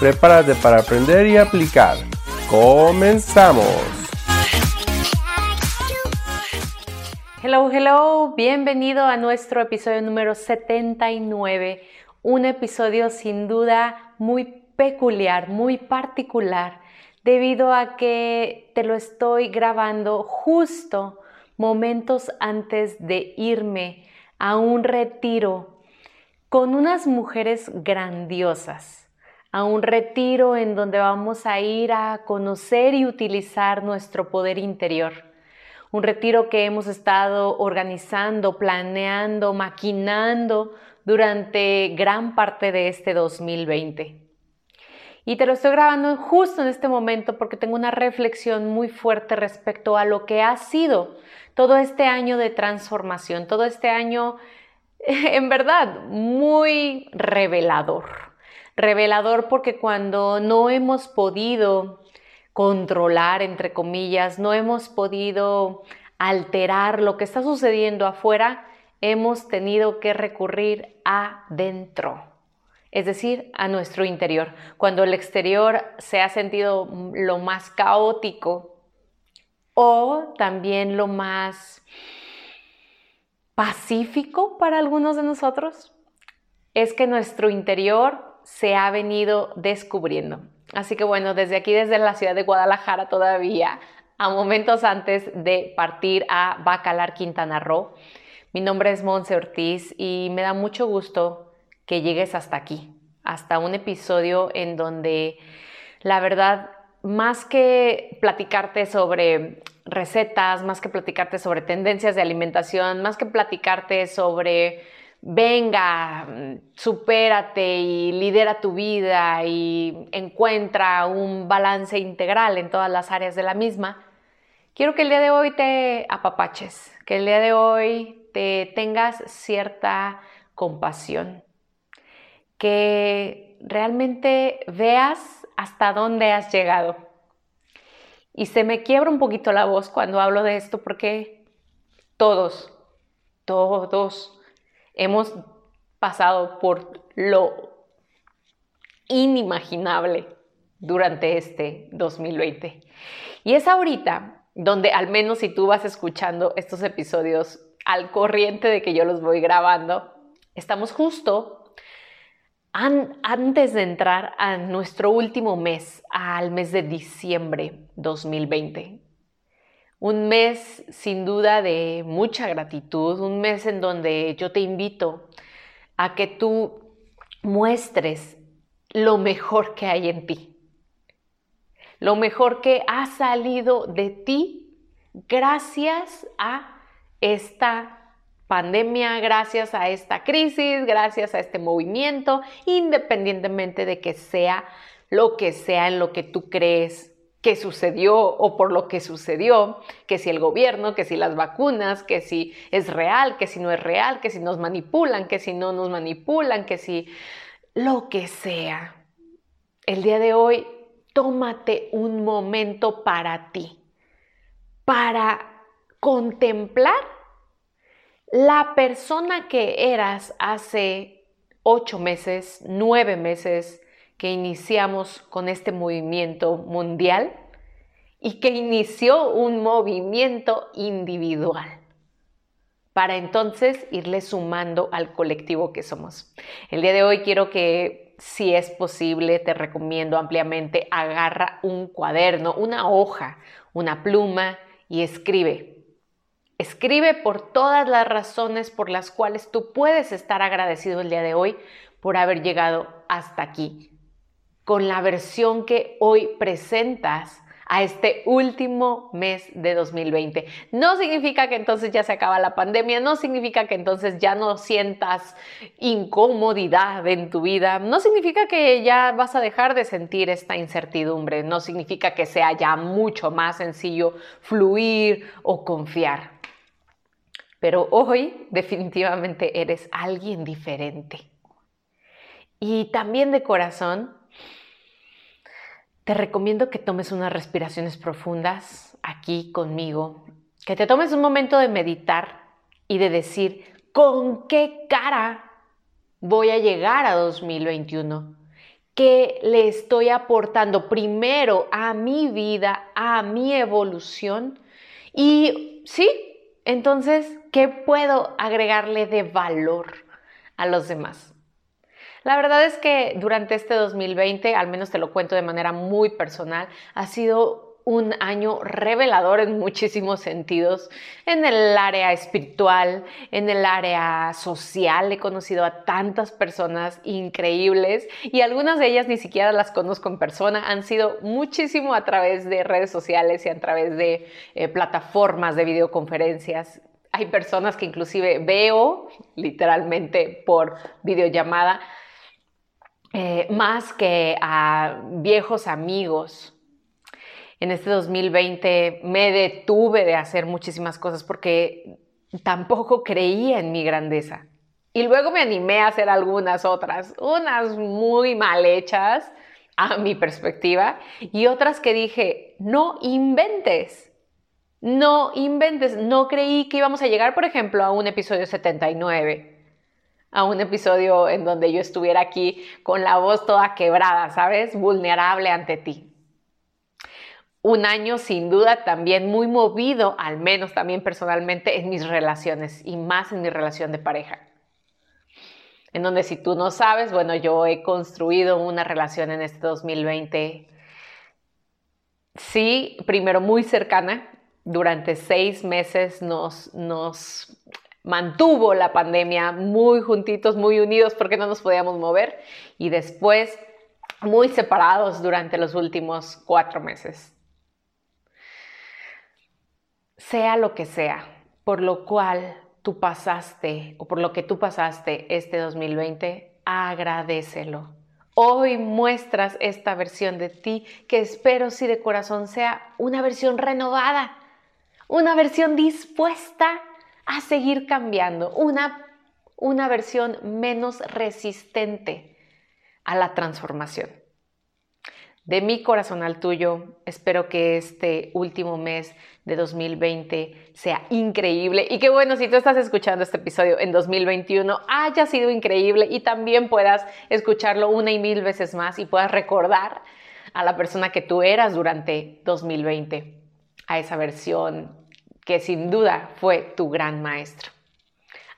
Prepárate para aprender y aplicar. ¡Comenzamos! Hello, hello, bienvenido a nuestro episodio número 79, un episodio sin duda muy peculiar, muy particular, debido a que te lo estoy grabando justo momentos antes de irme a un retiro con unas mujeres grandiosas, a un retiro en donde vamos a ir a conocer y utilizar nuestro poder interior. Un retiro que hemos estado organizando, planeando, maquinando durante gran parte de este 2020. Y te lo estoy grabando justo en este momento porque tengo una reflexión muy fuerte respecto a lo que ha sido todo este año de transformación, todo este año, en verdad, muy revelador. Revelador porque cuando no hemos podido controlar, entre comillas, no hemos podido alterar lo que está sucediendo afuera, hemos tenido que recurrir adentro, es decir, a nuestro interior. Cuando el exterior se ha sentido lo más caótico, o también lo más pacífico para algunos de nosotros es que nuestro interior se ha venido descubriendo. Así que bueno, desde aquí, desde la ciudad de Guadalajara todavía, a momentos antes de partir a Bacalar, Quintana Roo, mi nombre es Monse Ortiz y me da mucho gusto que llegues hasta aquí, hasta un episodio en donde la verdad más que platicarte sobre recetas, más que platicarte sobre tendencias de alimentación, más que platicarte sobre venga, supérate y lidera tu vida y encuentra un balance integral en todas las áreas de la misma, quiero que el día de hoy te apapaches, que el día de hoy te tengas cierta compasión, que realmente veas hasta dónde has llegado. Y se me quiebra un poquito la voz cuando hablo de esto porque todos, todos hemos pasado por lo inimaginable durante este 2020. Y es ahorita donde al menos si tú vas escuchando estos episodios al corriente de que yo los voy grabando, estamos justo antes de entrar a nuestro último mes, al mes de diciembre 2020. Un mes sin duda de mucha gratitud, un mes en donde yo te invito a que tú muestres lo mejor que hay en ti, lo mejor que ha salido de ti gracias a esta pandemia, gracias a esta crisis, gracias a este movimiento, independientemente de que sea lo que sea en lo que tú crees que sucedió o por lo que sucedió, que si el gobierno, que si las vacunas, que si es real, que si no es real, que si nos manipulan, que si no nos manipulan, que si lo que sea. El día de hoy, tómate un momento para ti, para contemplar la persona que eras hace ocho meses, nueve meses que iniciamos con este movimiento mundial y que inició un movimiento individual para entonces irle sumando al colectivo que somos. El día de hoy quiero que, si es posible, te recomiendo ampliamente, agarra un cuaderno, una hoja, una pluma y escribe Escribe por todas las razones por las cuales tú puedes estar agradecido el día de hoy por haber llegado hasta aquí, con la versión que hoy presentas a este último mes de 2020. No significa que entonces ya se acaba la pandemia, no significa que entonces ya no sientas incomodidad en tu vida, no significa que ya vas a dejar de sentir esta incertidumbre, no significa que sea ya mucho más sencillo fluir o confiar. Pero hoy definitivamente eres alguien diferente. Y también de corazón, te recomiendo que tomes unas respiraciones profundas aquí conmigo, que te tomes un momento de meditar y de decir, ¿con qué cara voy a llegar a 2021? ¿Qué le estoy aportando primero a mi vida, a mi evolución? Y sí, entonces, ¿qué puedo agregarle de valor a los demás? La verdad es que durante este 2020, al menos te lo cuento de manera muy personal, ha sido un año revelador en muchísimos sentidos, en el área espiritual, en el área social. He conocido a tantas personas increíbles y algunas de ellas ni siquiera las conozco en persona. Han sido muchísimo a través de redes sociales y a través de eh, plataformas de videoconferencias. Hay personas que inclusive veo literalmente por videollamada eh, más que a viejos amigos. En este 2020 me detuve de hacer muchísimas cosas porque tampoco creía en mi grandeza. Y luego me animé a hacer algunas otras, unas muy mal hechas a mi perspectiva y otras que dije, no inventes, no inventes, no creí que íbamos a llegar, por ejemplo, a un episodio 79 a un episodio en donde yo estuviera aquí con la voz toda quebrada, ¿sabes? Vulnerable ante ti. Un año sin duda también muy movido, al menos también personalmente, en mis relaciones y más en mi relación de pareja. En donde si tú no sabes, bueno, yo he construido una relación en este 2020, sí, primero muy cercana, durante seis meses nos, nos mantuvo la pandemia muy juntitos, muy unidos porque no nos podíamos mover y después muy separados durante los últimos cuatro meses. Sea lo que sea, por lo cual tú pasaste o por lo que tú pasaste este 2020, agradecelo. Hoy muestras esta versión de ti que espero si de corazón sea una versión renovada, una versión dispuesta a seguir cambiando, una, una versión menos resistente a la transformación. De mi corazón al tuyo, espero que este último mes de 2020 sea increíble y que bueno, si tú estás escuchando este episodio en 2021, haya sido increíble y también puedas escucharlo una y mil veces más y puedas recordar a la persona que tú eras durante 2020, a esa versión que sin duda fue tu gran maestro.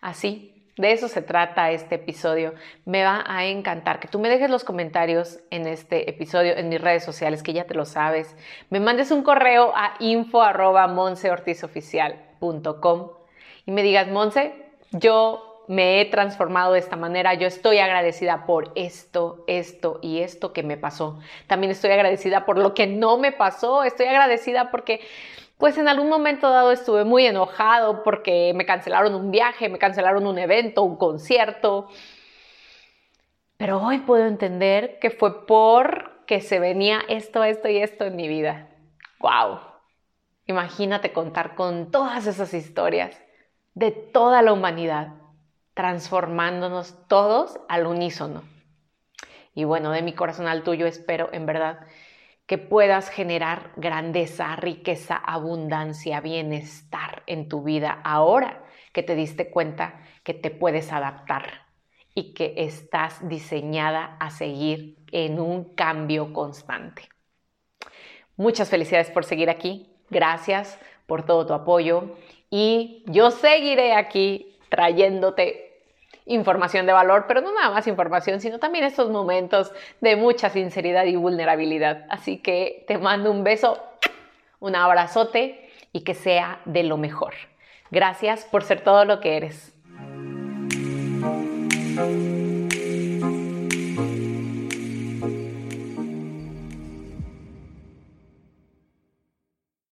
Así, de eso se trata este episodio. Me va a encantar que tú me dejes los comentarios en este episodio en mis redes sociales, que ya te lo sabes. Me mandes un correo a info.monseortizoficial.com y me digas, Monse, yo me he transformado de esta manera, yo estoy agradecida por esto, esto y esto que me pasó. También estoy agradecida por lo que no me pasó, estoy agradecida porque pues en algún momento dado estuve muy enojado porque me cancelaron un viaje, me cancelaron un evento, un concierto. Pero hoy puedo entender que fue porque se venía esto, esto y esto en mi vida. ¡Wow! Imagínate contar con todas esas historias de toda la humanidad, transformándonos todos al unísono. Y bueno, de mi corazón al tuyo espero en verdad que puedas generar grandeza, riqueza, abundancia, bienestar en tu vida ahora que te diste cuenta que te puedes adaptar y que estás diseñada a seguir en un cambio constante. Muchas felicidades por seguir aquí, gracias por todo tu apoyo y yo seguiré aquí trayéndote información de valor, pero no nada más información, sino también estos momentos de mucha sinceridad y vulnerabilidad. Así que te mando un beso, un abrazote y que sea de lo mejor. Gracias por ser todo lo que eres.